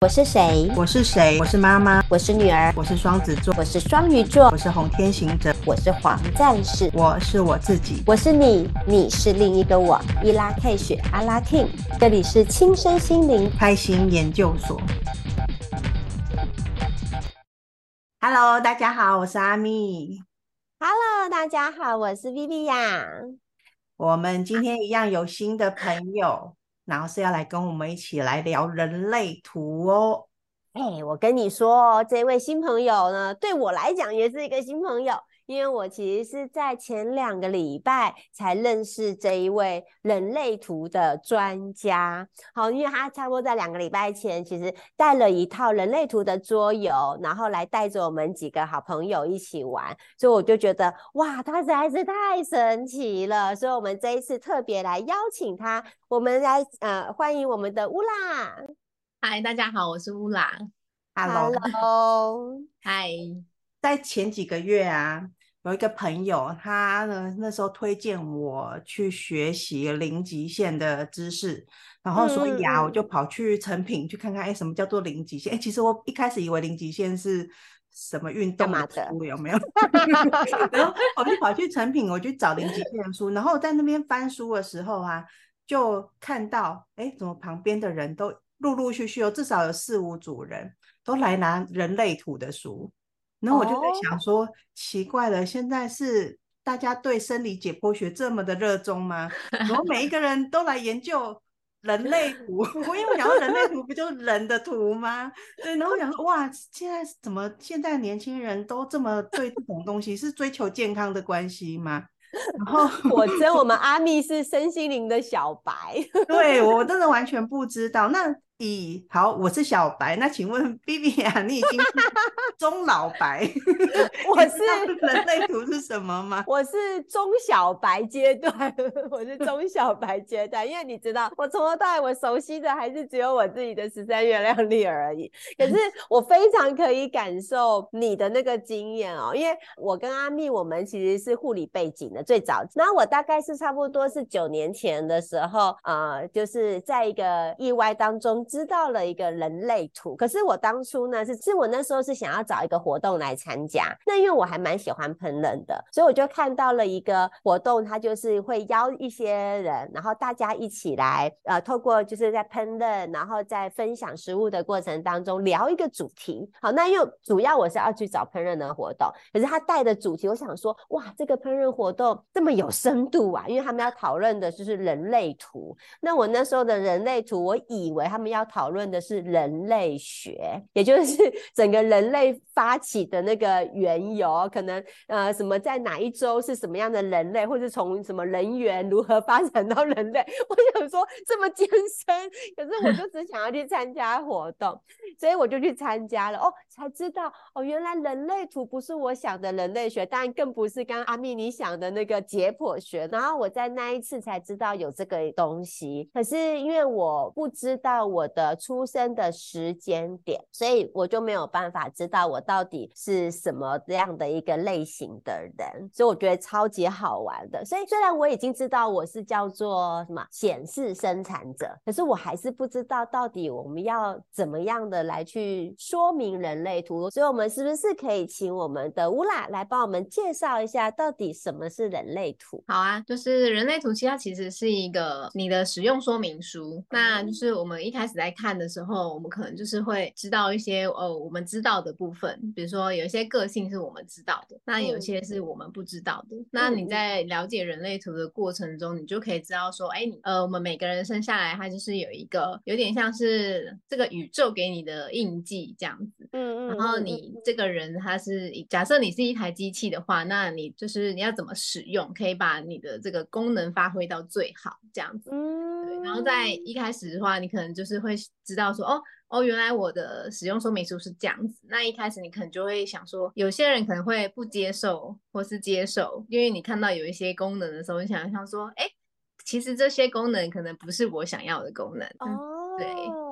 我是谁？我是谁？我是妈妈。我是女儿。我是双子座。我是双鱼座。我是红天行者。我是黄战士。我是我自己。我是你，你是另一个我。伊拉 K 雪阿拉 King，这里是亲身心灵开心研究所。Hello，大家好，我是阿咪。Hello，大家好，我是 Viviya。我们今天一样有新的朋友。然后是要来跟我们一起来聊人类图哦。哎，我跟你说，这位新朋友呢，对我来讲也是一个新朋友。因为我其实是在前两个礼拜才认识这一位人类图的专家，好，因为他差不多在两个礼拜前，其实带了一套人类图的桌游，然后来带着我们几个好朋友一起玩，所以我就觉得哇，他实在是太神奇了，所以我们这一次特别来邀请他，我们来呃欢迎我们的乌拉。嗨，大家好，我是乌拉。Hello，嗨，在前几个月啊。有一个朋友，他呢那时候推荐我去学习零极限的知识，然后所以啊，我就跑去成品去看看，哎，什么叫做零极限？哎，其实我一开始以为零极限是什么运动的书，有没有？然后我就跑去成品，我去找零极限的书，然后在那边翻书的时候啊，就看到，哎，怎么旁边的人都陆陆续续有至少有四五组人都来拿人类图的书。然后我就在想说，oh. 奇怪了，现在是大家对生理解剖学这么的热衷吗？然后每一 个人都来研究人类图，我因为我想说人类图不就是人的图吗？对，然后我想说，哇，现在怎么现在年轻人都这么对这种东西，是追求健康的关系吗？然后 我真我们阿密是身心灵的小白，对，我真的完全不知道那。咦，好，我是小白。那请问 Viviya，你已经是中老白？我是人类图是什么吗？我是中小白阶段，我是中小白阶段。因为你知道，我从头到尾我熟悉的还是只有我自己的十三月亮历而已。可是我非常可以感受你的那个经验哦，因为我跟阿蜜我们其实是护理背景的，最早。那我大概是差不多是九年前的时候，呃，就是在一个意外当中。知道了一个人类图，可是我当初呢是，是我那时候是想要找一个活动来参加。那因为我还蛮喜欢烹饪的，所以我就看到了一个活动，它就是会邀一些人，然后大家一起来，呃，透过就是在烹饪，然后在分享食物的过程当中聊一个主题。好，那因为主要我是要去找烹饪的活动，可是他带的主题，我想说，哇，这个烹饪活动这么有深度啊，因为他们要讨论的就是人类图。那我那时候的人类图，我以为他们要要讨论的是人类学，也就是 整个人类发起的那个缘由，可能呃什么在哪一周是什么样的人类，或是从什么人猿如何发展到人类。我想说这么艰深，可是我就只想要去参加活动，所以我就去参加了。哦，才知道哦，原来人类图不是我想的人类学，当然更不是刚刚阿蜜你想的那个解剖学。然后我在那一次才知道有这个东西，可是因为我不知道我。的出生的时间点，所以我就没有办法知道我到底是什么这样的一个类型的人，所以我觉得超级好玩的。所以虽然我已经知道我是叫做什么显示生产者，可是我还是不知道到底我们要怎么样的来去说明人类图。所以，我们是不是可以请我们的乌拉来帮我们介绍一下，到底什么是人类图？好啊，就是人类图，其实它其实是一个你的使用说明书，那就是我们一开始。来看的时候，我们可能就是会知道一些呃，我们知道的部分，比如说有一些个性是我们知道的，那有些是我们不知道的。嗯、那你在了解人类图的过程中，你就可以知道说，哎，你呃，我们每个人生下来，他就是有一个有点像是这个宇宙给你的印记这样子。嗯嗯。然后你这个人他是假设你是一台机器的话，那你就是你要怎么使用，可以把你的这个功能发挥到最好这样子。嗯。对。然后在一开始的话，你可能就是会。会知道说哦哦，原来我的使用说明书是这样子。那一开始你可能就会想说，有些人可能会不接受或是接受，因为你看到有一些功能的时候，你想想说，哎，其实这些功能可能不是我想要的功能。哦，对，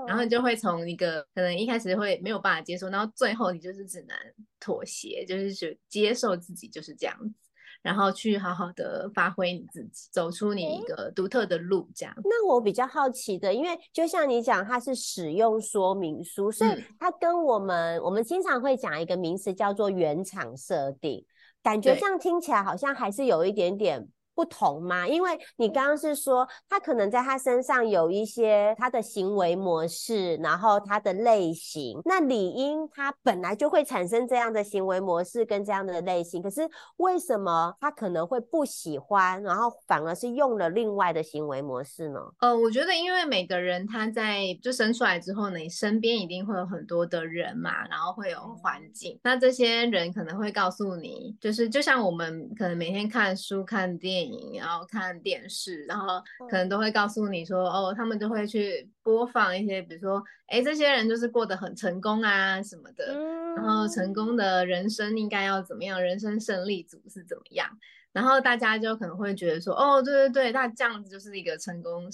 然后你就会从一个可能一开始会没有办法接受，然后最后你就是只能妥协，就是去接受自己就是这样子。然后去好好的发挥你自己，走出你一个独特的路，这样。那我比较好奇的，因为就像你讲，它是使用说明书，所以它跟我们、嗯、我们经常会讲一个名词叫做原厂设定，感觉这样听起来好像还是有一点点。不同吗？因为你刚刚是说他可能在他身上有一些他的行为模式，然后他的类型，那理应他本来就会产生这样的行为模式跟这样的类型。可是为什么他可能会不喜欢，然后反而是用了另外的行为模式呢？呃，我觉得因为每个人他在就生出来之后呢，你身边一定会有很多的人嘛，然后会有环境，那这些人可能会告诉你，就是就像我们可能每天看书、看电影。然后看电视，然后可能都会告诉你说，哦，他们就会去播放一些，比如说，哎，这些人就是过得很成功啊什么的，然后成功的人生应该要怎么样，人生胜利组是怎么样，然后大家就可能会觉得说，哦，对对对，那这样子就是一个成功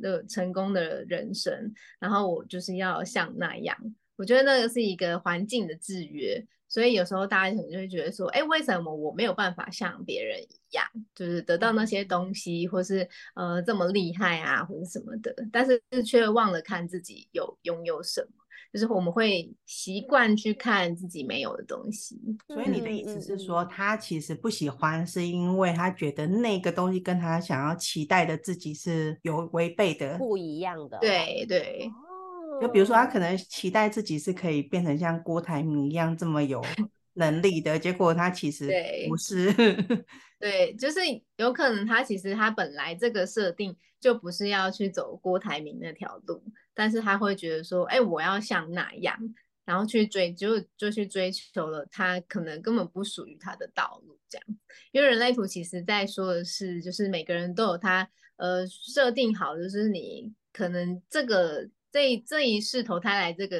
的成功的人生，然后我就是要像那样，我觉得那个是一个环境的制约。所以有时候大家可能就会觉得说，哎，为什么我没有办法像别人一样，就是得到那些东西，或是呃这么厉害啊，或者什么的，但是却忘了看自己有拥有什么，就是我们会习惯去看自己没有的东西。所以你的意思是说，他其实不喜欢，是因为他觉得那个东西跟他想要期待的自己是有违背的，不一样的。对对。就比如说，他可能期待自己是可以变成像郭台铭一样这么有 能力的，结果他其实不是。对，就是有可能他其实他本来这个设定就不是要去走郭台铭那条路，但是他会觉得说，哎，我要像那样，然后去追，就就去追求了他可能根本不属于他的道路，这样。因为人类图其实在说的是，就是每个人都有他呃设定好，就是你可能这个。这这一世投胎来这个。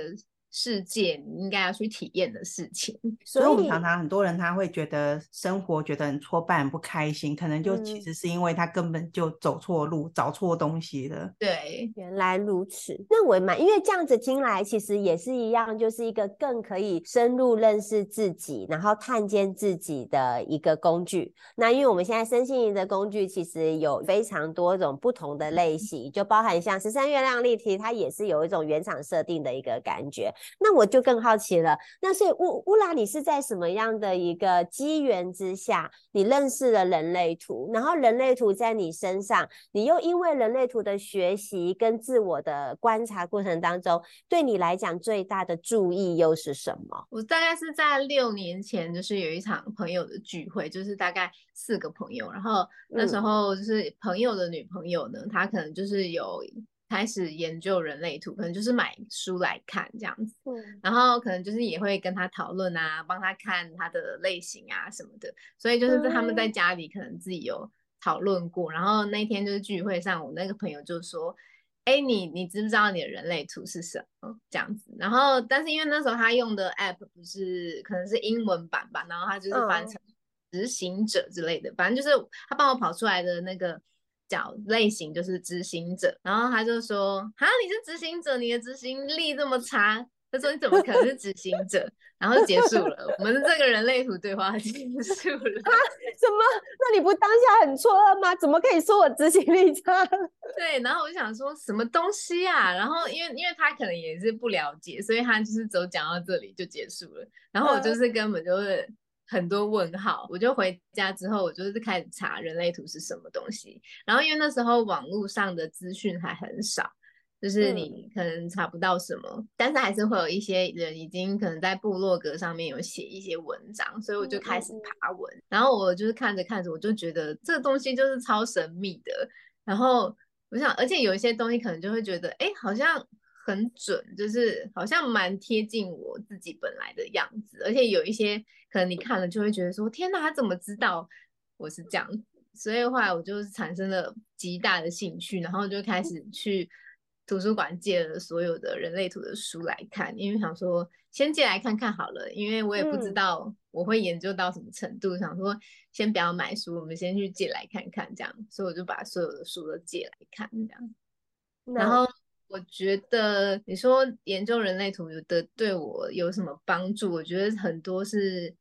世界你应该要去体验的事情，所以我们常常很多人他会觉得生活觉得很挫败、很不开心，可能就其实是因为他根本就走错路、嗯、找错东西了。对，原来如此。那我蛮因为这样子听来，其实也是一样，就是一个更可以深入认识自己，然后探见自己的一个工具。那因为我们现在身心灵的工具其实有非常多种不同的类型，就包含像十三月亮历题，它也是有一种原厂设定的一个感觉。那我就更好奇了。那所以乌乌拉，你是在什么样的一个机缘之下，你认识了人类图？然后人类图在你身上，你又因为人类图的学习跟自我的观察过程当中，对你来讲最大的注意又是什么？我大概是在六年前，就是有一场朋友的聚会，就是大概四个朋友，然后那时候就是朋友的女朋友呢，她可能就是有。开始研究人类图，可能就是买书来看这样子，嗯，然后可能就是也会跟他讨论啊，帮他看他的类型啊什么的，所以就是他们在家里可能自己有讨论过，嗯，然后那天就是聚会上，我那个朋友就说，哎，你你知不知道你的人类图是什么？这样子，然后但是因为那时候他用的 app 不是可能是英文版吧，然后他就是翻成执行者之类的，嗯，反正就是他帮我跑出来的那个。角类型就是执行者，然后他就说：“啊，你是执行者，你的执行力这么差。”他说：“你怎么可能是执行者？”然后结束了，我们这个人类图对话结束了。啊？什么？那你不当下很错愕吗？怎么可以说我执行力差？对，然后我就想说什么东西啊？然后因为因为他可能也是不了解，所以他就是走讲到这里就结束了。然后我就是根本就是。很多问号，我就回家之后，我就是开始查人类图是什么东西。然后因为那时候网络上的资讯还很少，就是你可能查不到什么，嗯，但是还是会有一些人已经可能在部落格上面有写一些文章，所以我就开始爬文。嗯，然后我就是看着看着，我就觉得这个东西就是超神秘的。然后我想，而且有一些东西可能就会觉得，哎，好像。很准，就是好像蛮贴近我自己本来的样子，而且有一些可能你看了就会觉得说，天哪，他怎么知道我是这样子？所以后来我就产生了极大的兴趣，然后就开始去图书馆借了所有的人类图的书来看，因为想说先借来看看好了，因为我也不知道我会研究到什么程度，想说先不要买书，我们先去借来看看这样，所以我就把所有的书都借来看这样，然后。我觉得你说研究人类图的对我有什么帮助？我觉得很多是，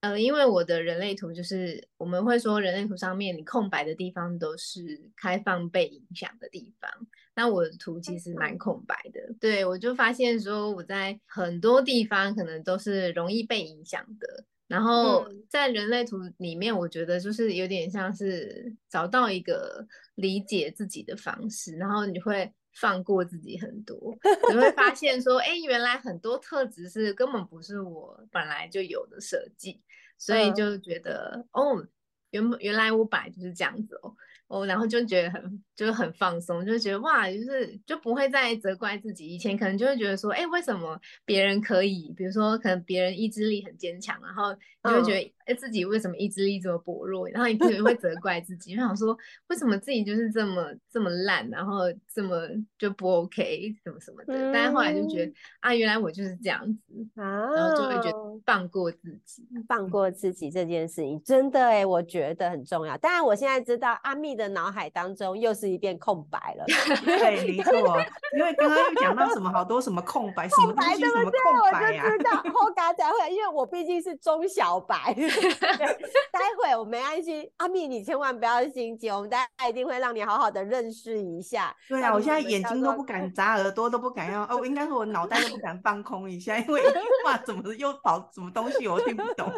呃，因为我的人类图就是我们会说人类图上面你空白的地方都是开放被影响的地方。那我的图其实蛮空白的，对，我就发现说我在很多地方可能都是容易被影响的。然后在人类图里面，我觉得就是有点像是找到一个理解自己的方式，然后你会放过自己很多，你会发现说，哎，原来很多特质是根本不是我本来就有的设计，所以就觉得，哦，原原来我本来就是这样子哦。哦，然后就觉得很就是很放松，就觉得哇，就是就不会再责怪自己。以前可能就会觉得说，哎，为什么别人可以？比如说，可能别人意志力很坚强，然后你就会觉得，哎、嗯，自己为什么意志力这么薄弱？然后你可能会责怪自己，就想说，为什么自己就是这么这么烂，然后这么就不 OK，什么什么的。嗯、但是后来就觉得，啊，原来我就是这样子，啊、然后就会觉得放过自己，放过自己这件事情真的哎，我觉得很重要。当然，我现在知道阿蜜的脑海当中又是一片空白了。对，没错，因为刚刚又讲到什么好多什么空白，什么东西什么空白啊？我就知道后 嘎才会，因为我毕竟是中小白。待会我没安心，阿蜜你千万不要心急，我们待会一定会让你好好的认识一下。对啊，我现在眼睛都不敢眨，耳朵都不敢要，哦，应该是我脑袋都不敢放空一下，因为一句话怎么又跑什么东西，我听不懂。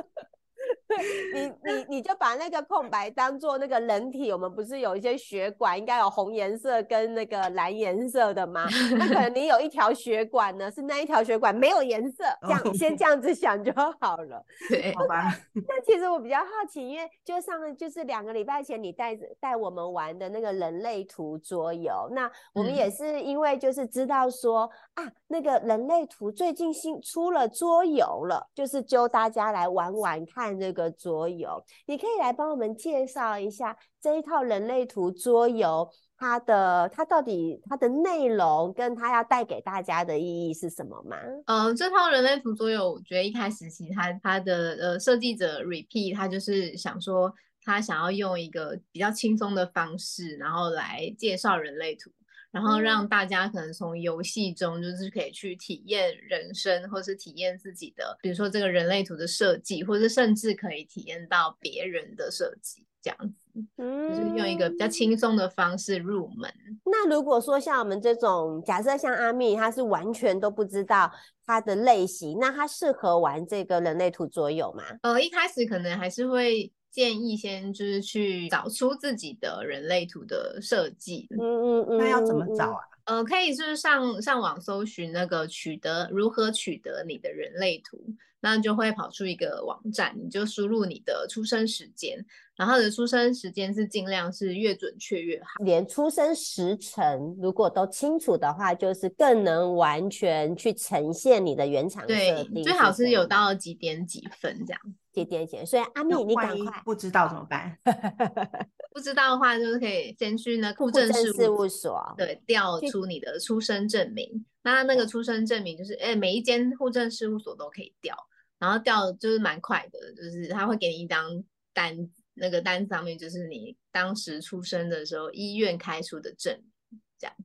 你你你就把那个空白当做那个人体，我们不是有一些血管，应该有红颜色跟那个蓝颜色的吗？那可能你有一条血管呢，是那一条血管没有颜色，这样你先这样子想就好了。对，好吧。那其实我比较好奇，因为就上就是两个礼拜前你带着带我们玩的那个人类图桌游，那我们也是因为就是知道说、嗯、啊，那个人类图最近新出了桌游了，就是揪大家来玩玩看这个。桌游，你可以来帮我们介绍一下这一套人类图桌游，它的它到底它的内容跟它要带给大家的意义是什么吗？嗯、这套人类图桌游，我觉得一开始其实它它的呃设计者 Repeat，他就是想说他想要用一个比较轻松的方式，然后来介绍人类图。然后让大家可能从游戏中就是可以去体验人生，或是体验自己的，比如说这个人类图的设计，或是甚至可以体验到别人的设计，这样子，嗯，就是用一个比较轻松的方式入门。那如果说像我们这种，假设像阿蜜，他是完全都不知道他的类型，那他适合玩这个人类图桌游吗？呃，一开始可能还是会。建议先就是去找出自己的人类图的设计，嗯嗯嗯，那要怎么找啊？呃，可以就是上上网搜寻那个取得如何取得你的人类图，那就会跑出一个网站，你就输入你的出生时间，然后你的出生时间是尽量是越准确越好，连出生时辰如果都清楚的话，就是更能完全去呈现你的原厂设定，对，最好是有到几点几分这样。点点点，所以阿妹，你赶快不知道怎么办？不知道的话，就是可以先去那户政事务所，对，调出你的出生证明。那那个出生证明就是，哎，每一间户政事务所都可以调，然后调就是蛮快的，就是他会给你一张单，那个单上面就是你当时出生的时候医院开出的证明，这样。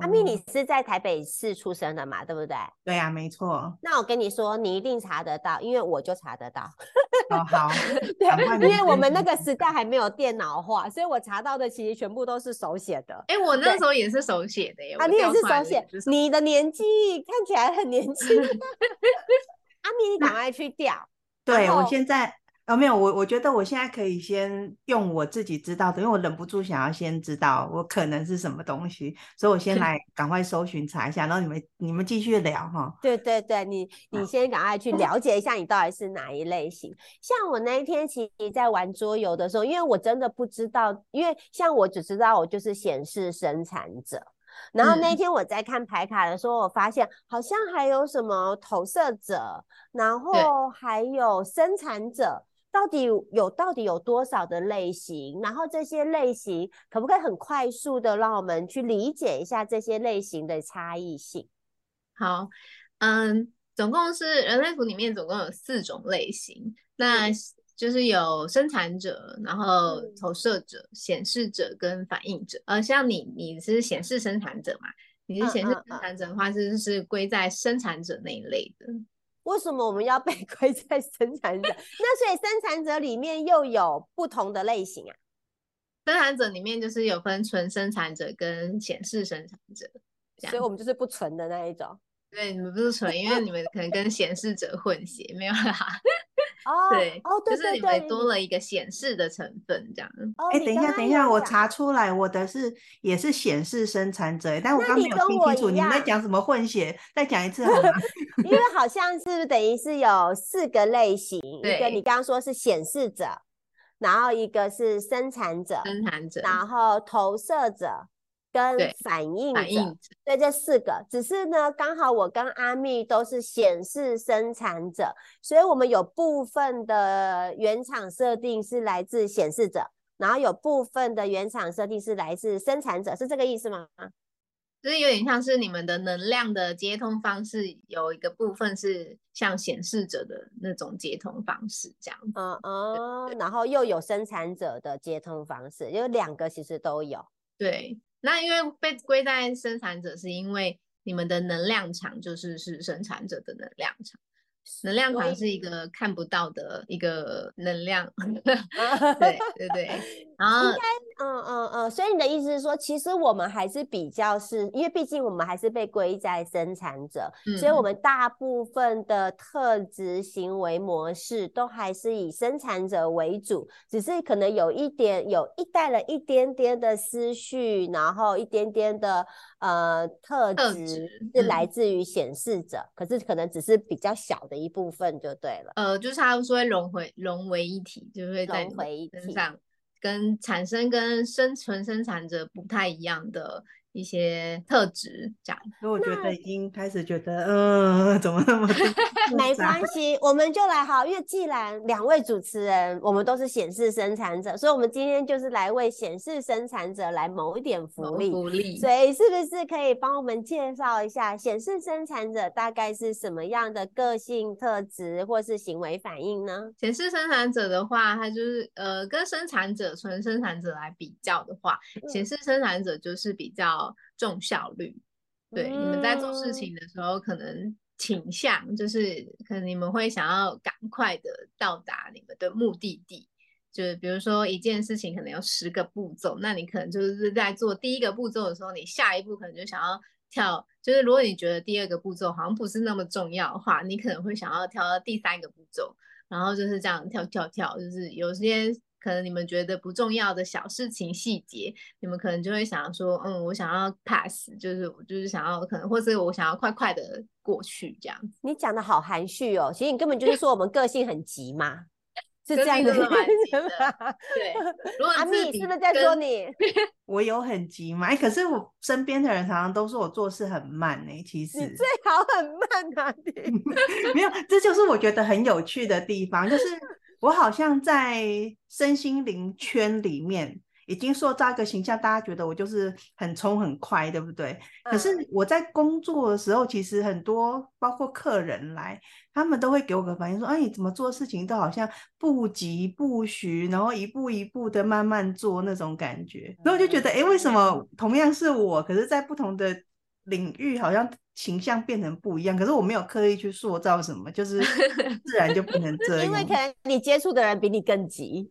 阿蜜，你是在台北市出生的嘛？对不对？对呀、啊，没错。那我跟你说，你一定查得到，因为我就查得到。哦，好。对，因为我们那个时代还没有电脑化，所以我查到的其实全部都是手写的。哎，我那时候也是手写的耶。啊，你也是手写？你的年纪看起来很年轻。阿咪，你赶快去调。对，我现在。哦，没有，我我觉得我现在可以先用我自己知道的，因为我忍不住想要先知道我可能是什么东西，所以我先来赶快搜寻查一下，然后你们你们继续聊哈。对对对，你你先赶快去了解一下你到底是哪一类型。像我那一天其实在玩桌游的时候，因为我真的不知道，因为像我只知道我就是显示生产者，然后那天我在看牌卡的时候，我发现好像还有什么投射者，然后还有生产者。到底有到底有多少的类型？然后这些类型可不可以很快速的让我们去理解一下这些类型的差异性？好，嗯，总共是人类图里面总共有四种类型，那就是有生产者，然后投射者、显示者跟反应者。呃，像你你是显示生产者嘛？你是显示生产者的话，是是归在生产者那一类的。为什么我们要被 归在生产者？那所以生产者里面又有不同的类型啊？生产者里面就是有分纯生产者跟显示生产者，所以我们就是不纯的那一种。对，你们不是纯，因为你们可能跟显示者混血，没有啦。哦，对，哦，对，就是你们多了一个显示的成分，这样。哎，等一下，等一下，我查出来，我的是也是显示生产者，但我刚没有听清楚，你们在讲什么混血？再讲一次 好吗？因为好像是等于是有四个类型，一个你刚刚说是显示者，然后一个是生产者，生产者，然后投射者。跟反应者，对，这四个，只是呢，刚好我跟阿蜜都是显示生产者，所以我们有部分的原厂设定是来自显示者，然后有部分的原厂设定是来自生产者，是这个意思吗？就是有点像是你们的能量的接通方式，有一个部分是像显示者的那种接通方式，这样。嗯嗯，然后又有生产者的接通方式，有两个其实都有。对。那因为被归在生产者，是因为你们的能量场就是是生产者的能量场，能量场是一个看不到的一个能量，对对对，然后。嗯嗯嗯，所以你的意思是说，其实我们还是比较是，因为毕竟我们还是被归在生产者，嗯，所以我们大部分的特质行为模式都还是以生产者为主，只是可能有一点有一带了一点点的思绪，然后一点点的呃特质是来自于显示者，嗯，可是可能只是比较小的一部分就对了。呃，就是他们说会融回融为一体，就会在融为一体上。跟产生跟生存生产者不太一样的一些特质，这样，所以我觉得已经开始觉得，嗯、呃，怎么那么 没关系，我们就来好，因为既然两位主持人我们都是显示生产者，所以我们今天就是来为显示生产者来谋一点福利，福利，所以是不是可以帮我们介绍一下显示生产者大概是什么样的个性特质或是行为反应呢？显示生产者的话，它就是呃，跟生产者纯生产者来比较的话，显、嗯、示生产者就是比较。重效率，对、嗯、你们在做事情的时候，可能倾向就是，可能你们会想要赶快的到达你们的目的地。就是比如说一件事情可能有十个步骤，那你可能就是在做第一个步骤的时候，你下一步可能就想要跳。就是如果你觉得第二个步骤好像不是那么重要的话，你可能会想要跳到第三个步骤，然后就是这样跳跳跳，就是有些。可能你们觉得不重要的小事情细节，你们可能就会想说，嗯，我想要 pass，就是我就是想要可能，或是我想要快快的过去这样。你讲的好含蓄哦，其实你根本就是说我们个性很急嘛，是这样的吗？对，阿蜜是不是在说你？我有很急吗？哎，可是我身边的人常常都说我做事很慢呢。其实你最好很慢啊，你没有，这就是我觉得很有趣的地方，就是。我好像在身心灵圈里面已经塑造一个形象，大家觉得我就是很冲很快，对不对？嗯。可是我在工作的时候，其实很多包括客人来，他们都会给我个反应说：“哎，你怎么做事情都好像不急不徐，然后一步一步的慢慢做那种感觉。”然后我就觉得，哎，为什么同样是我，可是在不同的领域好像形象变成不一样，可是我没有刻意去塑造什么，就是 自然就变成这样。因为可能你接触的人比你更急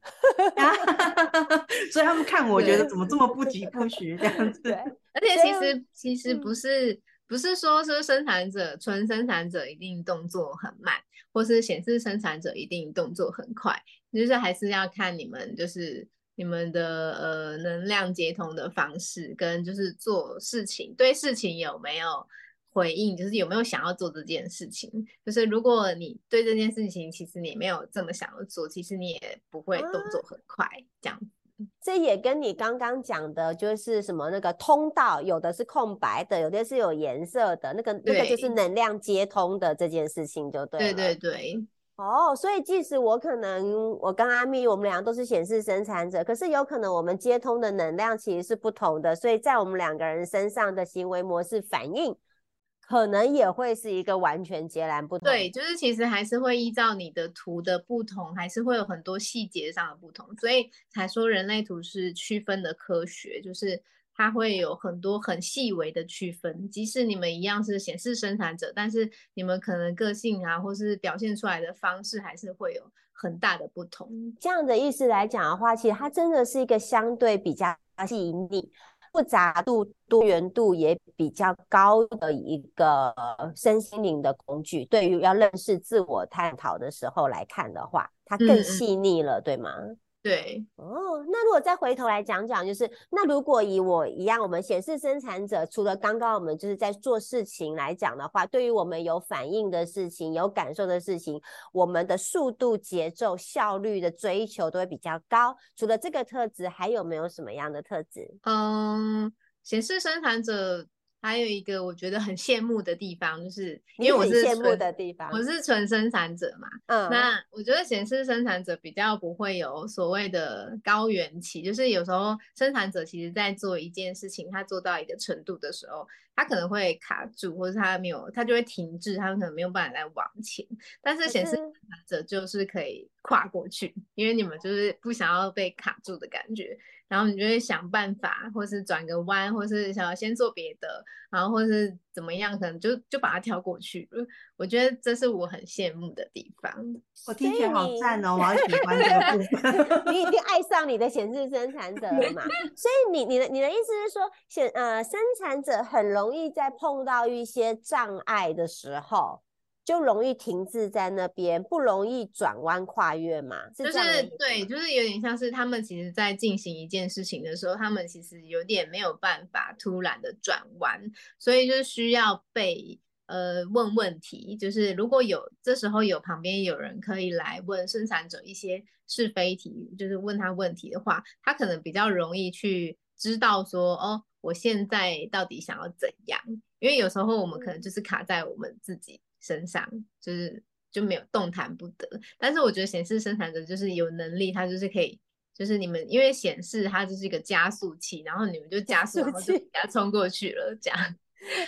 所以他们看我觉得怎么这么不疾不徐这样子。对，而且其实其实不是不是说是生产者纯生产者一定动作很慢，或是显示生产者一定动作很快，就是还是要看你们就是。你们的呃能量接通的方式，跟就是做事情对事情有没有回应，就是有没有想要做这件事情。就是如果你对这件事情其实你没有这么想要做，其实你也不会动作很快这样子。这也跟你刚刚讲的，就是什么那个通道，有的是空白的，有的是有颜色的，那个那个就是能量接通的这件事情，就对了。对对对。哦，oh, 所以即使我可能我跟阿咪，我们俩都是显示生产者，可是有可能我们接通的能量其实是不同的，所以在我们两个人身上的行为模式反应，可能也会是一个完全截然不同。对，就是其实还是会依照你的图的不同，还是会有很多细节上的不同，所以才说人类图是区分的科学，就是它会有很多很细微的区分。即使你们一样是显示生产者，但是你们可能个性啊，或是表现出来的方式，还是会有很大的不同。这样的意思来讲的话，其实它真的是一个相对比较细腻。复杂度、多元度也比较高的一个身心灵的工具，对于要认识自我探讨的时候来看的话，它更细腻了，嗯、对吗？对哦，那如果再回头来讲讲，就是那如果以我一样，我们显示生产者，除了刚刚我们就是在做事情来讲的话，对于我们有反应的事情、有感受的事情，我们的速度、节奏、效率的追求都会比较高。除了这个特质，还有没有什么样的特质？嗯，显示生产者。还有一个我觉得很羡慕的地方，就是因为我是羡慕的地方，我是纯生产者嘛。嗯，那我觉得显示生产者比较不会有所谓的高原期，就是有时候生产者其实在做一件事情，他做到一个程度的时候，他可能会卡住，或者他没有，他就会停滞，他可能没有办法再往前。但是显示生产者就是可以跨过去，因为你们就是不想要被卡住的感觉。然后你就会想办法，或是转个弯，或是想要先做别的，然后或是怎么样，可能就就把它跳过去。我觉得这是我很羡慕的地方。我听起来好赞哦，我好喜欢这个部分。你已经爱上你的显示生产者了嘛？所以你你的你的意思是说，显呃生产者很容易在碰到一些障碍的时候。就容易停滞在那边，不容易转弯跨越嘛？是就是对，就是有点像是他们其实在进行一件事情的时候，他们其实有点没有办法突然的转弯，所以就需要被呃问问题。就是如果有这时候有旁边有人可以来问生产者一些是非题，就是问他问题的话，他可能比较容易去知道说，哦，我现在到底想要怎样？因为有时候我们可能就是卡在我们自己。身上就是就没有动弹不得，但是我觉得显示生产者就是有能力，他就是可以，就是你们因为显示它就是一个加速器，然后你们就加速，然后就给它冲过去了，这样。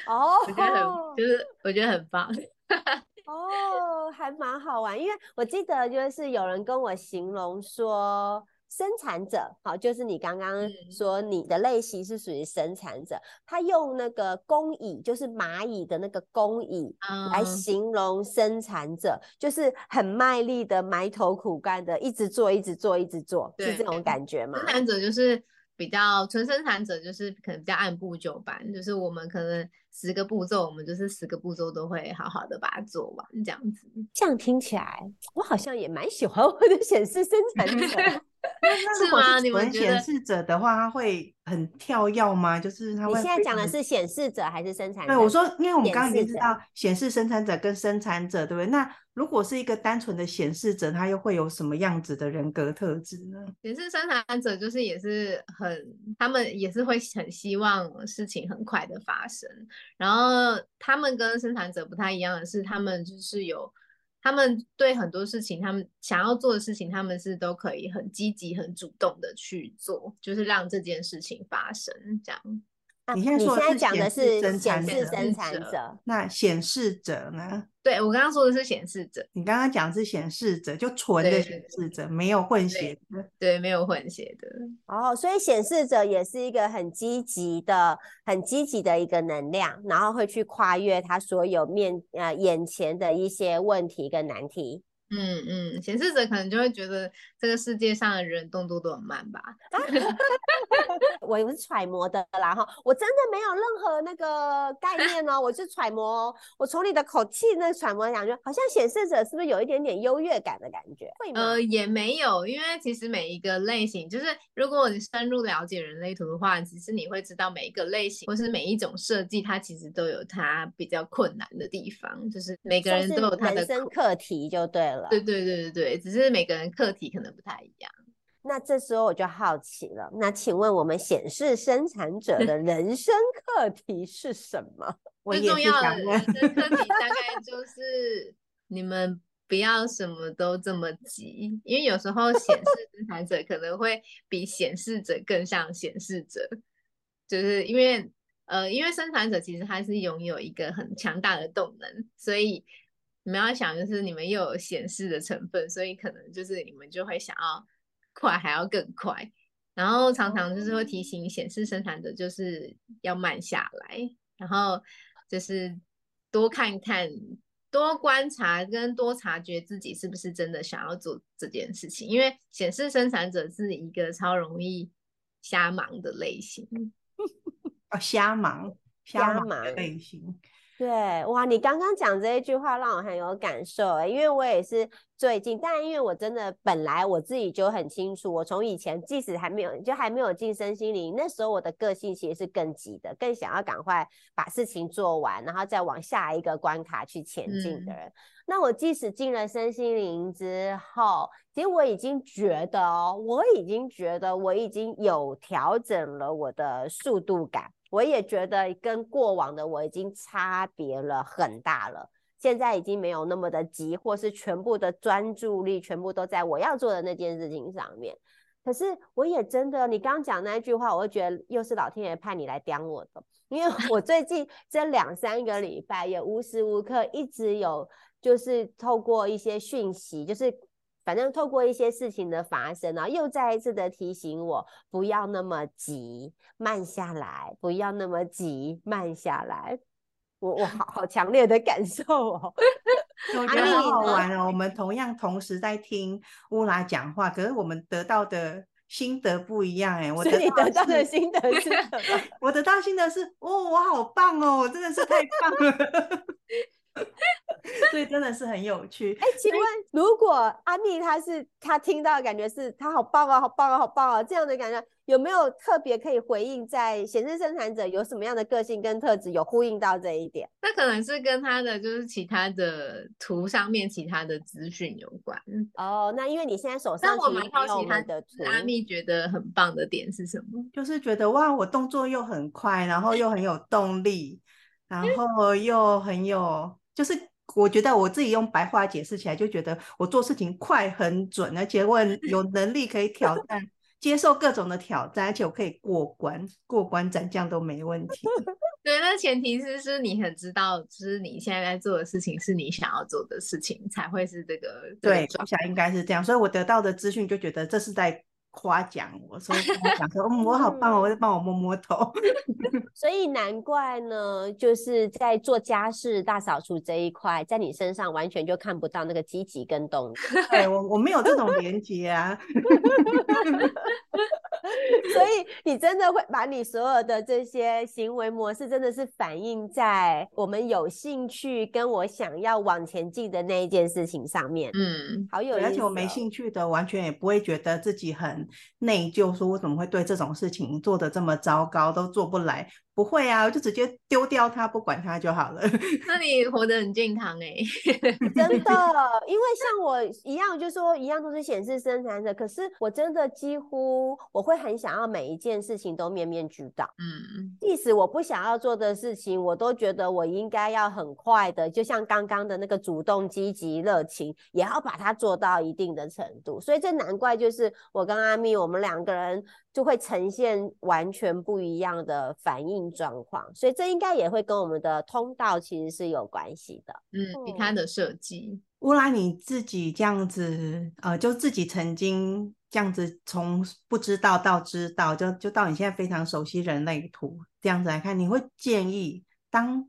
哦，我觉得很就是我觉得很棒。哦，还蛮好玩，因为我记得就是有人跟我形容说。生产者，好，就是你刚刚说你的类型是属于生产者，嗯、他用那个工蚁，就是蚂蚁的那个工蚁来形容生产者，嗯、就是很卖力的、埋头苦干的，一直做、一直做、一直做，是这种感觉吗？生产者就是比较纯生产者，就是可能比较按部就班，就是我们可能十个步骤，我们就是十个步骤都会好好的把它做完，这样子。这样听起来，我好像也蛮喜欢我的显示生产者。是吗？你们显示者的话，他会很跳跃吗？就是他会。你现在讲的是显示者还是生产者？对，我说，因为我们刚刚已经知道显示生产者跟生产者，对不对？那如果是一个单纯的显示者，他又会有什么样子的人格特质呢？显示生产者就是也是很，他们也是会很希望事情很快的发生。然后他们跟生产者不太一样的是，他们就是有。他们对很多事情，他们想要做的事情，他们是都可以很积极、很主动的去做，就是让这件事情发生这样。你现在说的是显示生产者，那显示者呢？对，我刚刚说的是显示者，你刚刚讲的是显示者，就纯的显示者，没有混血的对。对，没有混血的。哦，所以显示者也是一个很积极的、很积极的一个能量，然后会去跨越他所有面呃眼前的一些问题跟难题。嗯嗯，显示者可能就会觉得这个世界上的人动作都很慢吧。我也是揣摩的啦哈，我真的没有任何那个概念哦，我是揣摩哦，我从你的口气那揣摩感觉，好像显示者是不是有一点点优越感的感觉？会吗？呃，也没有，因为其实每一个类型，就是如果你深入了解人类图的话，其实你会知道每一个类型或是每一种设计，它其实都有它比较困难的地方，就是每个人都有他的课题，就对了。对对对对对，只是每个人课题可能不太一样。那这时候我就好奇了，那请问我们显示生产者的人生课题是什么？最重要的人生课题大概就是你们不要什么都这么急，因为有时候显示生产者可能会比显示者更像显示者，就是因为呃，因为生产者其实他是拥有一个很强大的动能，所以。你们要想，就是你们又有显示的成分，所以可能就是你们就会想要快，还要更快。然后常常就是会提醒显示生产者就是要慢下来，然后就是多看看、多观察跟多察觉自己是不是真的想要做这件事情，因为显示生产者是一个超容易瞎忙的类型。哦，瞎忙，瞎忙的类型。对，哇，你刚刚讲这一句话让我很有感受欸，因为我也是最近，但因为我真的本来我自己就很清楚，我从以前即使还没有就还没有进身心灵，那时候我的个性其实是更急的，更想要赶快把事情做完，然后再往下一个关卡去前进的人。嗯。那我即使进了身心灵之后，其实我已经觉得哦，我已经觉得我已经有调整了我的速度感。我也觉得跟过往的我已经差别了很大了，现在已经没有那么的急，或是全部的专注力全部都在我要做的那件事情上面。可是我也真的，你刚刚讲那句话，我会觉得又是老天爷派你来刁我的，因为我最近 这两三个礼拜也无时无刻一直有，就是透过一些讯息，就是。反正透过一些事情的发生，然后又再一次的提醒我不要那么急，慢下来，不要那么急，慢下来。我我好好强烈的感受哦，我觉得好好玩哦。我们同样同时在听乌拉讲话，可是我们得到的心得不一样哎。我得你 得到的心得是什么？我得到心得是哦，我好棒哦，我真的是太棒了。所以真的是很有趣。哎、欸，请问，如果阿蜜她是她听到的感觉是她好棒啊，好棒啊，好棒啊，这样的感觉有没有特别可以回应？在显示生产者有什么样的个性跟特质有呼应到这一点？那可能是跟他的就是其他的图上面其他的资讯有关。哦，那因为你现在手上我好奇他的图，阿蜜觉得很棒的点是什么？就是觉得哇，我动作又很快，然后又很有动力，然后又很有。就是我觉得我自己用白话解释起来，就觉得我做事情快很准，而且我有能力可以挑战，接受各种的挑战，而且我可以过关，过关斩将都没问题。对，那前提是是你很知道，就是你现在在做的事情是你想要做的事情，才会是这个。对，我想应该是这样，所以我得到的资讯就觉得这是在。夸奖我，所以我讲说，嗯，我好棒哦，我在帮我摸摸头。所以难怪呢，就是在做家事、大扫除这一块，在你身上完全就看不到那个积极跟动力。对，我我没有这种连接啊。所以你真的会把你所有的这些行为模式，真的是反映在我们有兴趣跟我想要往前进的那一件事情上面。嗯，好有意思哦。而且我没兴趣的，完全也不会觉得自己很内疚，说我怎么会对这种事情做的这么糟糕，都做不来。不会啊，我就直接丢掉它，不管它就好了。那你活得很健康哎、欸，真的。因为像我一样，就是说一样都是显示生产者，可是我真的几乎我会很想要每一件事情都面面俱到。嗯，即使我不想要做的事情，我都觉得我应该要很快的，就像刚刚的那个主动、积极、热情，也要把它做到一定的程度。所以这难怪就是我跟阿咪，我们两个人。就会呈现完全不一样的反应状况，所以这应该也会跟我们的通道其实是有关系的。嗯，你看的设计。乌拉，你自己这样子，呃，就自己曾经这样子从不知道到知道，就就到你现在非常熟悉人类图这样子来看，你会建议当。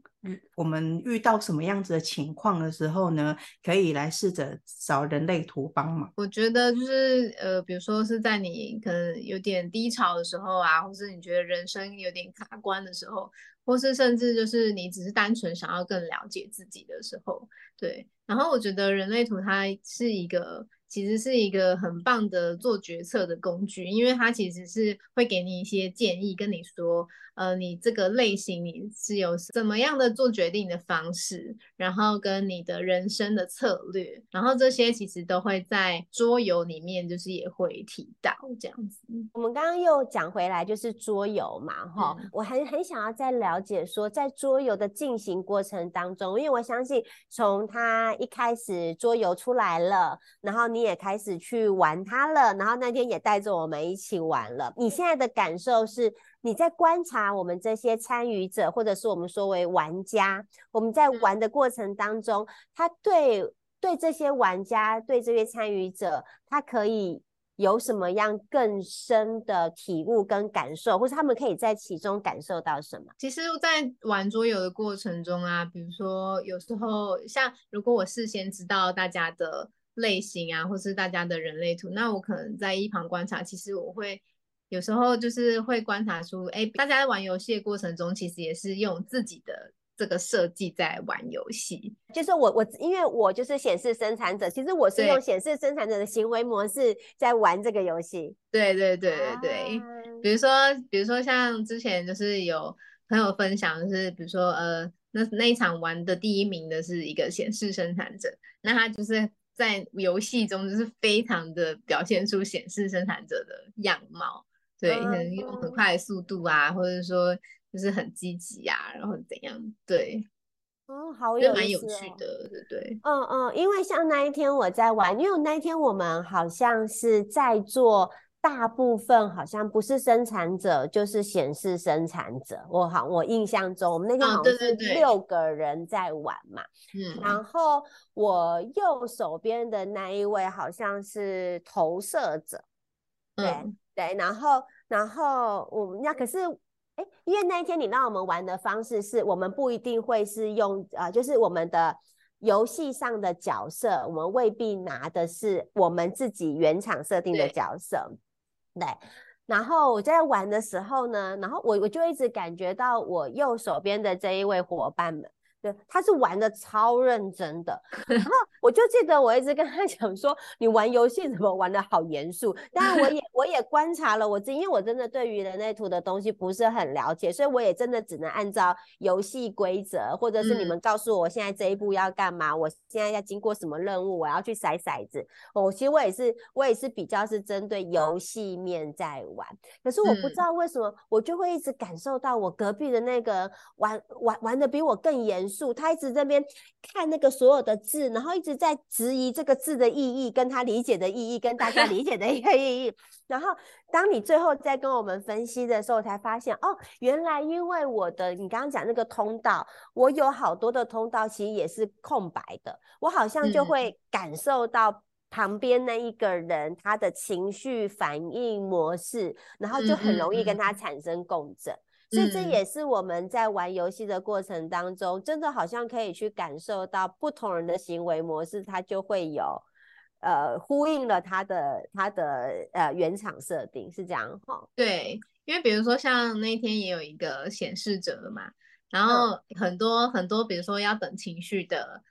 我们遇到什么样子的情况的时候呢，可以来试着找人类图帮忙。我觉得就是呃，比如说是在你可能有点低潮的时候啊，或是你觉得人生有点卡关的时候，或是甚至就是你只是单纯想要更了解自己的时候，对。然后我觉得人类图它是一个。其实是一个很棒的做决策的工具，因为它其实是会给你一些建议，跟你说，呃，你这个类型你是有怎么样的做决定的方式，然后跟你的人生的策略，然后这些其实都会在桌游里面就是也会提到这样子。我们刚刚又讲回来就是桌游嘛，哈、嗯，我很很想要再了解说，在桌游的进行过程当中，因为我相信从他一开始桌游出来了，然后你。你也开始去玩它了，然后那天也带着我们一起玩了。你现在的感受是，你在观察我们这些参与者，或者是我们说为玩家，我们在玩的过程当中，他对对这些玩家，对这些参与者，他可以有什么样更深的体悟跟感受，或是他们可以在其中感受到什么？其实，在玩桌游的过程中啊，比如说有时候像如果我事先知道大家的类型啊，或是大家的人类图，那我可能在一旁观察，其实我会。有时候就是会观察出，哎，大家在玩游戏的过程中，其实也是用自己的这个设计在玩游戏。就是我我因为我就是显示生产者，其实我是用显示生产者的行为模式在玩这个游戏。对对对对对，啊、比如说比如说像之前就是有朋友分享，就是比如说呃，那那一场玩的第一名的是一个显示生产者，那他就是在游戏中就是非常的表现出显示生产者的样貌。对，可能用很快的速度啊，或者说就是很积极啊，然后怎样？对，哦，好蛮有趣的，对对。嗯嗯，因为像那一天我在玩，因为那一天我们好像是在做，大部分好像不是生产者，就是显示生产者。我好，我印象中我们那天好像是六个人在玩嘛。嗯、哦，然后我右手边的那一位好像是投射者。对。嗯对，然后，然后我们那可是，哎，因为那一天你让我们玩的方式是我们不一定会是用，呃，就是我们的游戏上的角色，我们未必拿的是我们自己原厂设定的角色。对，然后我在玩的时候呢，然后我我就一直感觉到我右手边的这一位伙伴们。对，他是玩的超认真的，然后我就记得我一直跟他 讲说，你玩游戏怎么玩的好严肃？当然我也 我也观察了我自己，因为我真的对于人类图的东西不是很了解，所以我也真的只能按照游戏规则，或者是你们告诉我，现在这一步要干嘛，我现在要经过什么任务，我要去骰骰子。我其实我也是我也是比较是针对游戏面在玩，可是我不知道为什么，我就会一直感受到我隔壁的那个玩玩玩的比我更严。他一直在那边看那个所有的字，然后一直在质疑这个字的意义，跟他理解的意义，跟大家理解的一个意义。然后当你最后再跟我们分析的时候，才发现哦，原来因为我的你刚刚讲那个通道，我有好多的通道其实也是空白的，我好像就会感受到旁边那一个人他的情绪反应模式，然后就很容易跟他产生共振。所以这也是我们在玩游戏的过程当中，嗯，真的好像可以去感受到不同人的行为模式，它就会有呃呼应了它的它的呃原厂设定，是这样哈？对，因为比如说像那天也有一个显示者嘛，然后很多、嗯、很多，比如说要等情绪的，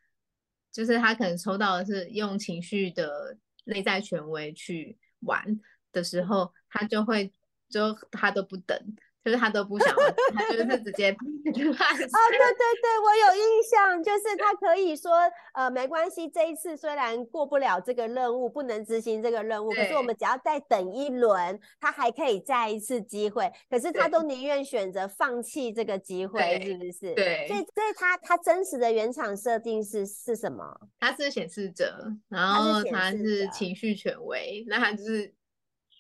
就是他可能抽到的是用情绪的内在权威去玩的时候，他就会就他都不等。就是他都不想，他就是直接哦，对对对，我有印象，就是他可以说，呃，没关系，这一次虽然过不了这个任务，不能执行这个任务，可是我们只要再等一轮，他还可以再一次机会。可是他都宁愿选择放弃这个机会，是不是？对。所以，所以他他真实的原厂设定是是什么？他是显示者，然后他是情绪权威，那他就是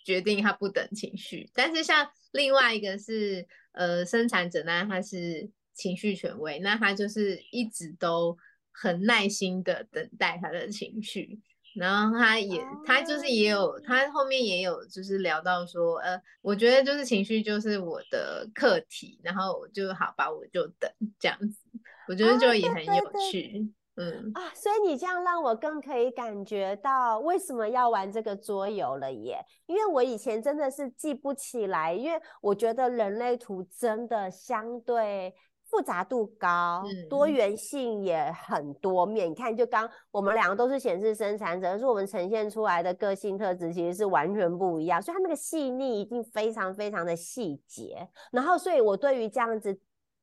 决定他不等情绪，但是像。另外一个是呃生产者呢，他是情绪权威，那他就是一直都很耐心的等待他的情绪，然后他也他就是也有他后面也有就是聊到说，呃，我觉得就是情绪就是我的课题，然后我就好吧，我就等这样子，我觉得就也很有趣。嗯啊，所以你这样让我更可以感觉到为什么要玩这个桌游了耶？因为我以前真的是记不起来，因为我觉得人类图真的相对复杂度高，嗯、多元性也很多面。你看，就刚我们两个都是显示生产者，可是我们呈现出来的个性特质其实是完全不一样，所以它那个细腻一定非常非常的细节。然后，所以我对于这样子。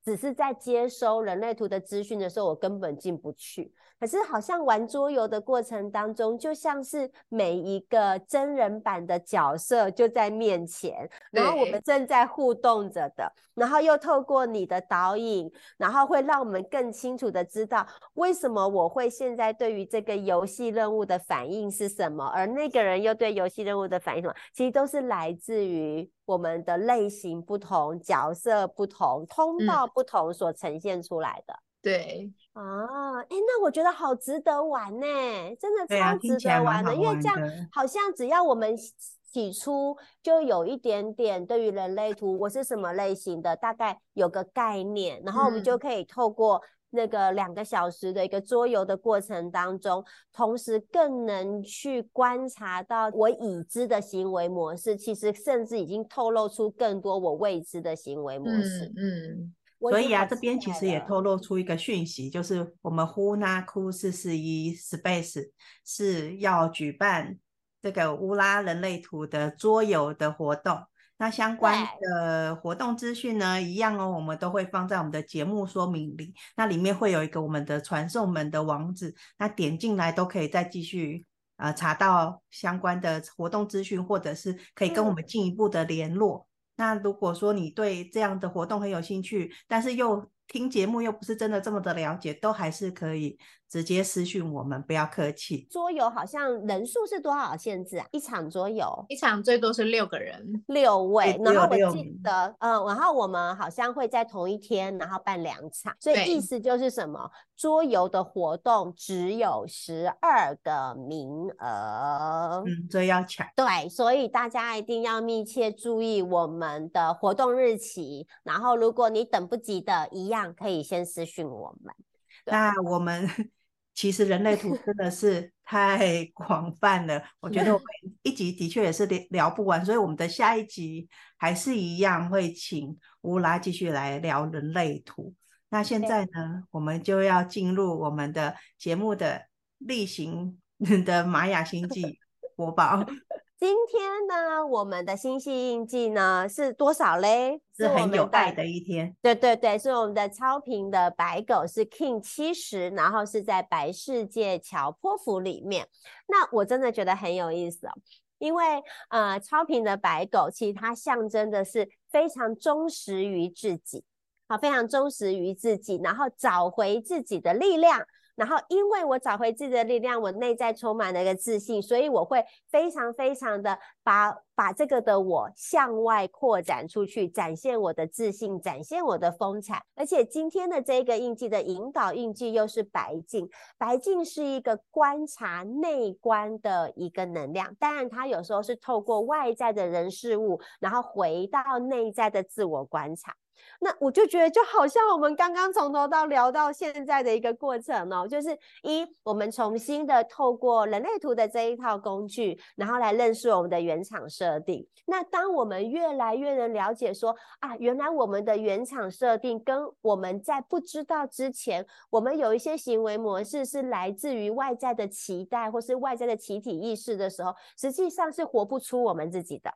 只是在接收人类图的资讯的时候，我根本进不去。可是好像玩桌游的过程当中，就像是每一个真人版的角色就在面前，然后我们正在互动着的，然后又透过你的导引，然后会让我们更清楚的知道为什么我会现在对于这个游戏任务的反应是什么，而那个人又对游戏任务的反应什么，其实都是来自于。我们的类型不同，角色不同，通道不同所呈现出来的。对啊，哎，那我觉得好值得玩呢，真的超值得玩的，玩的因为这样好像只要我们起初就有一点点对于人类图我是什么类型的，大概有个概念，然后我们就可以透过。那个两个小时的一个桌游的过程当中，同时更能去观察到我已知的行为模式，其实甚至已经透露出更多我未知的行为模式。嗯，嗯所以啊，这边其实也透露出一个讯息，就是我们呼拉库四四一 Space 是要举办这个乌拉人类图的桌游的活动。那相关的活动资讯呢，一样哦，我们都会放在我们的节目说明里。那里面会有一个我们的传送门的网址，那点进来都可以再继续呃查到相关的活动资讯，或者是可以跟我们进一步的联络。嗯。那如果说你对这样的活动很有兴趣，但是又听节目又不是真的这么的了解，都还是可以直接私讯我们，不要客气。桌游好像人数是多少限制啊？一场桌游，一场最多是六个人，六位。然后我记得，嗯，然后我们好像会在同一天，然后办两场，所以意思就是什么？桌游的活动只有十二个名额，嗯，所以要抢。对，所以大家一定要密切注意我们的活动日期。然后，如果你等不及的，一样可以先私讯我们。那我们。其实人类图真的是 太广泛了，我觉得我们 一集的确也是聊不完，所以我们的下一集还是一样会请乌拉继续来聊人类图。那现在呢，我们就要进入我们的节目的例行 的玛雅星际播报。今天呢，我们的星系印记呢是多少嘞？是很有爱的一天。对对对，是我们的超频的白狗是 King 七十，然后是在白世界桥坡府里面。那我真的觉得很有意思哦，因为呃，超频的白狗其实它象征的是非常忠实于自己，好，非常忠实于自己，然后找回自己的力量。然后，因为我找回自己的力量，我内在充满了一个自信，所以我会非常非常的把把这个的我向外扩展出去，展现我的自信，展现我的风采。而且今天的这个印记的引导印记又是白镜，白镜是一个观察内观的一个能量。当然，它有时候是透过外在的人事物，然后回到内在的自我观察。那我就觉得，就好像我们刚刚从头到聊到现在的一个过程哦，就是一，我们重新的透过人类图的这一套工具，然后来认识我们的原厂设定。那当我们越来越能了解说啊，原来我们的原厂设定跟我们在不知道之前，我们有一些行为模式是来自于外在的期待或是外在的集体意识的时候，实际上是活不出我们自己的。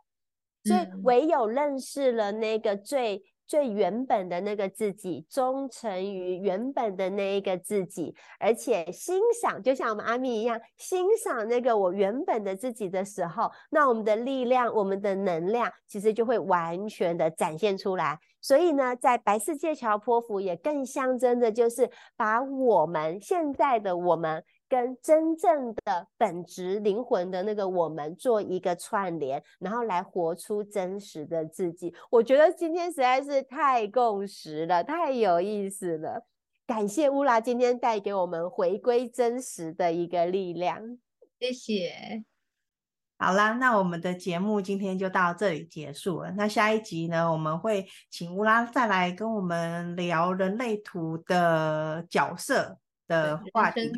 所以唯有认识了那个最。最原本的那个自己，忠诚于原本的那一个自己，而且欣赏，就像我们阿咪一样，欣赏那个我原本的自己的时候，那我们的力量，我们的能量，其实就会完全的展现出来。所以呢，在白世界桥波符也更象征的，就是把我们现在的我们。跟真正的本质灵魂的那个我们做一个串联，然后来活出真实的自己。我觉得今天实在是太共识了，太有意思了。感谢乌拉今天带给我们回归真实的一个力量。谢谢。好啦，那我们的节目今天就到这里结束了。那下一集呢，我们会请乌拉再来跟我们聊人类图的角色的话题，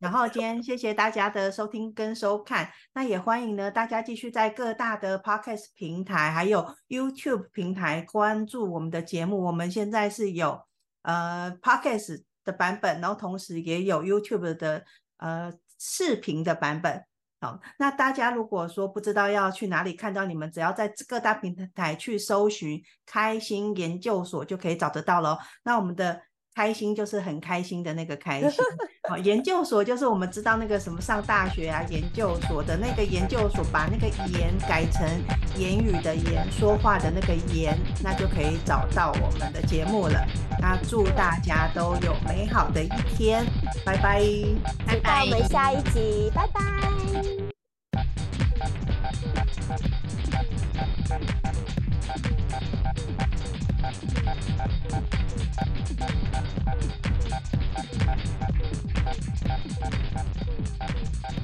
然后今天谢谢大家的收听跟收看，那也欢迎呢大家继续在各大的 Podcast 平台还有 YouTube 平台关注我们的节目。我们现在是有呃 Podcast 的版本，然后同时也有 YouTube 的呃视频的版本。好，那大家如果说不知道要去哪里看到你们，只要在各大平台去搜寻“开心研究所”就可以找得到了。那我们的。开心就是很开心的那个开心。好研究所就是我们知道那个什么上大学啊研究所的那个研究所把那个言改成言语的言说话的那个言那就可以找到我们的节目了。那祝大家都有美好的一天拜拜。拜拜我们下一集拜拜。Thank you.